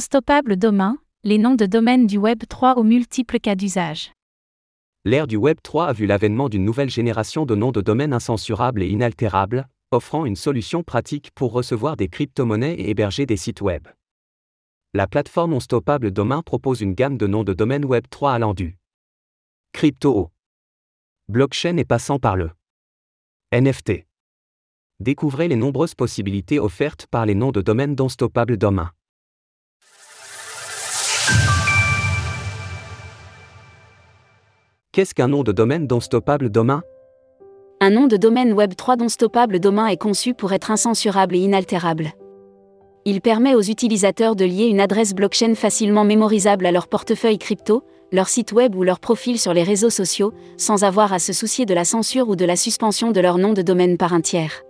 stoppables domain, les noms de domaine du Web 3 aux multiples cas d'usage. L'ère du Web 3 a vu l'avènement d'une nouvelle génération de noms de domaine incensurables et inaltérables, offrant une solution pratique pour recevoir des crypto-monnaies et héberger des sites web. La plateforme Unstoppable Domain propose une gamme de noms de domaine Web 3 allant du crypto blockchain et passant par le NFT. Découvrez les nombreuses possibilités offertes par les noms de domaine d'Unstoppable Domain. Qu'est-ce qu'un nom de domaine d'Unstoppable Domain Un nom de domaine Web 3 d'Unstoppable Domain est conçu pour être incensurable et inaltérable. Il permet aux utilisateurs de lier une adresse blockchain facilement mémorisable à leur portefeuille crypto, leur site web ou leur profil sur les réseaux sociaux, sans avoir à se soucier de la censure ou de la suspension de leur nom de domaine par un tiers.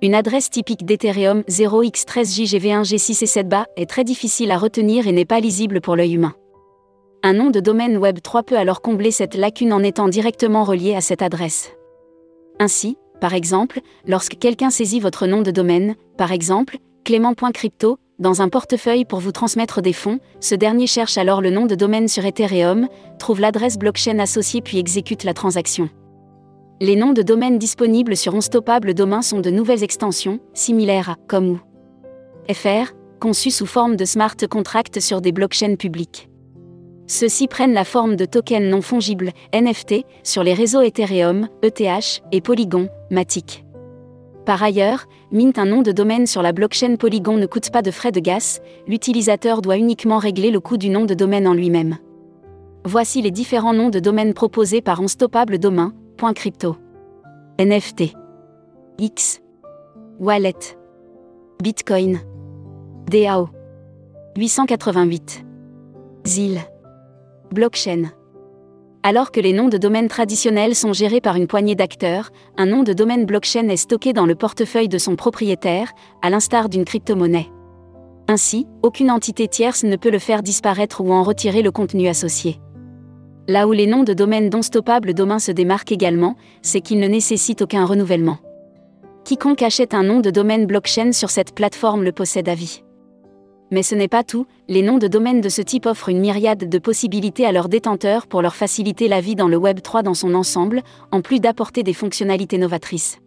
Une adresse typique d'Ethereum 0x13JGV1G6 est très difficile à retenir et n'est pas lisible pour l'œil humain. Un nom de domaine Web 3 peut alors combler cette lacune en étant directement relié à cette adresse. Ainsi, par exemple, lorsque quelqu'un saisit votre nom de domaine, par exemple, clément.crypto, dans un portefeuille pour vous transmettre des fonds, ce dernier cherche alors le nom de domaine sur Ethereum, trouve l'adresse blockchain associée puis exécute la transaction. Les noms de domaine disponibles sur Unstoppable Domain sont de nouvelles extensions, similaires à comme ou FR, conçues sous forme de smart contracts sur des blockchains publiques. Ceux-ci prennent la forme de tokens non fongibles, NFT, sur les réseaux Ethereum, ETH et Polygon, Matic. Par ailleurs, mint un nom de domaine sur la blockchain Polygon ne coûte pas de frais de gaz, l'utilisateur doit uniquement régler le coût du nom de domaine en lui-même. Voici les différents noms de domaine proposés par Unstoppable Domain, .crypto. NFT. X. Wallet. Bitcoin. DAO. 888. ZIL blockchain. Alors que les noms de domaine traditionnels sont gérés par une poignée d'acteurs, un nom de domaine blockchain est stocké dans le portefeuille de son propriétaire, à l'instar d'une crypto-monnaie. Ainsi, aucune entité tierce ne peut le faire disparaître ou en retirer le contenu associé. Là où les noms de domaine dont stoppable domain se démarquent également, c'est qu'ils ne nécessitent aucun renouvellement. Quiconque achète un nom de domaine blockchain sur cette plateforme le possède à vie. Mais ce n'est pas tout, les noms de domaine de ce type offrent une myriade de possibilités à leurs détenteurs pour leur faciliter la vie dans le Web 3 dans son ensemble, en plus d'apporter des fonctionnalités novatrices.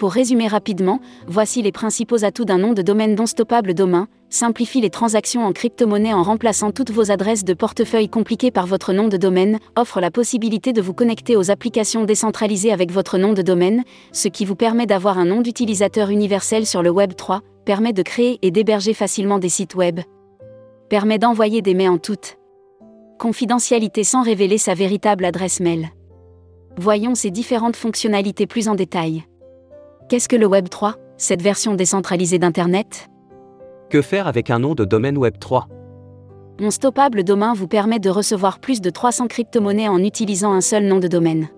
Pour résumer rapidement, voici les principaux atouts d'un nom de domaine non stoppable domain, simplifie les transactions en crypto-monnaie en remplaçant toutes vos adresses de portefeuille compliquées par votre nom de domaine, offre la possibilité de vous connecter aux applications décentralisées avec votre nom de domaine, ce qui vous permet d'avoir un nom d'utilisateur universel sur le Web 3, permet de créer et d'héberger facilement des sites web, permet d'envoyer des mails en toute confidentialité sans révéler sa véritable adresse mail. Voyons ces différentes fonctionnalités plus en détail. Qu'est-ce que le Web 3, cette version décentralisée d'Internet? Que faire avec un nom de domaine Web 3 Mon stoppable domain vous permet de recevoir plus de 300 crypto-monnaies en utilisant un seul nom de domaine.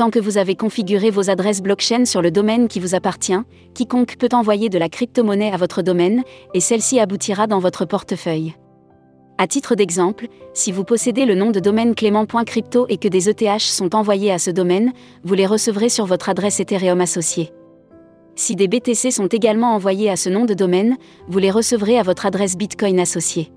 Tant que vous avez configuré vos adresses blockchain sur le domaine qui vous appartient, quiconque peut envoyer de la crypto-monnaie à votre domaine, et celle-ci aboutira dans votre portefeuille. À titre d'exemple, si vous possédez le nom de domaine clément.crypto et que des ETH sont envoyés à ce domaine, vous les recevrez sur votre adresse Ethereum associée. Si des BTC sont également envoyés à ce nom de domaine, vous les recevrez à votre adresse Bitcoin associée.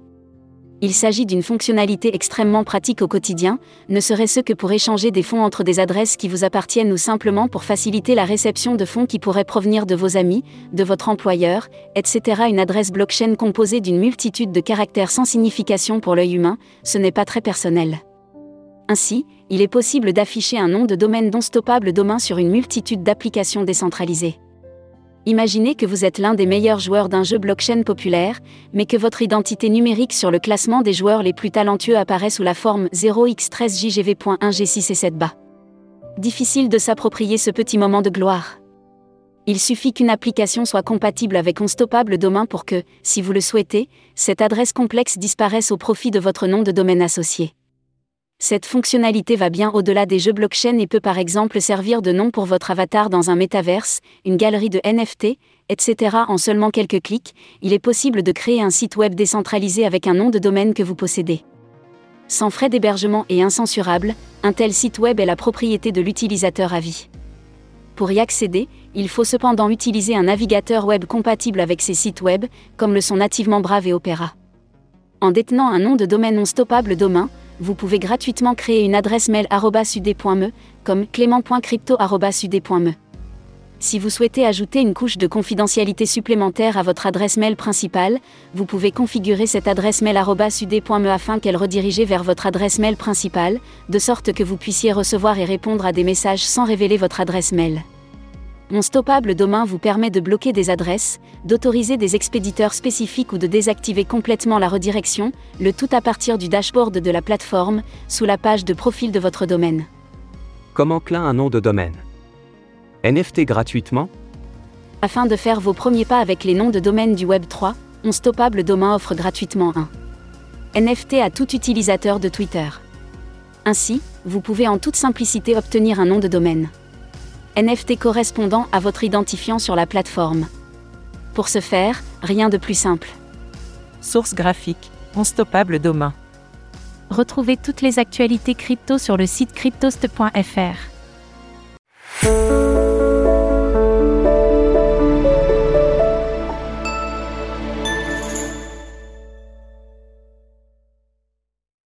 Il s'agit d'une fonctionnalité extrêmement pratique au quotidien, ne serait-ce que pour échanger des fonds entre des adresses qui vous appartiennent ou simplement pour faciliter la réception de fonds qui pourraient provenir de vos amis, de votre employeur, etc. Une adresse blockchain composée d'une multitude de caractères sans signification pour l'œil humain, ce n'est pas très personnel. Ainsi, il est possible d'afficher un nom de domaine non stoppable domain sur une multitude d'applications décentralisées. Imaginez que vous êtes l'un des meilleurs joueurs d'un jeu blockchain populaire, mais que votre identité numérique sur le classement des joueurs les plus talentueux apparaît sous la forme 0x13JGV.1G6 et Difficile de s'approprier ce petit moment de gloire. Il suffit qu'une application soit compatible avec Unstoppable Domain pour que, si vous le souhaitez, cette adresse complexe disparaisse au profit de votre nom de domaine associé. Cette fonctionnalité va bien au-delà des jeux blockchain et peut par exemple servir de nom pour votre avatar dans un métaverse, une galerie de NFT, etc. En seulement quelques clics, il est possible de créer un site web décentralisé avec un nom de domaine que vous possédez. Sans frais d'hébergement et incensurable, un tel site web est la propriété de l'utilisateur à vie. Pour y accéder, il faut cependant utiliser un navigateur web compatible avec ces sites web, comme le sont nativement Brave et Opera. En détenant un nom de domaine non stoppable domain, vous pouvez gratuitement créer une adresse mail @ud.me comme clément.crypto@ud.me. Si vous souhaitez ajouter une couche de confidentialité supplémentaire à votre adresse mail principale, vous pouvez configurer cette adresse mail @ud.me afin qu'elle redirige vers votre adresse mail principale, de sorte que vous puissiez recevoir et répondre à des messages sans révéler votre adresse mail. Mon stoppable domain vous permet de bloquer des adresses, d'autoriser des expéditeurs spécifiques ou de désactiver complètement la redirection, le tout à partir du dashboard de la plateforme, sous la page de profil de votre domaine. Comment clin un nom de domaine NFT gratuitement Afin de faire vos premiers pas avec les noms de domaine du Web 3, On Stoppable Domain offre gratuitement un NFT à tout utilisateur de Twitter. Ainsi, vous pouvez en toute simplicité obtenir un nom de domaine. NFT correspondant à votre identifiant sur la plateforme. Pour ce faire, rien de plus simple. Source graphique, Unstoppable Domain. Retrouvez toutes les actualités crypto sur le site cryptost.fr.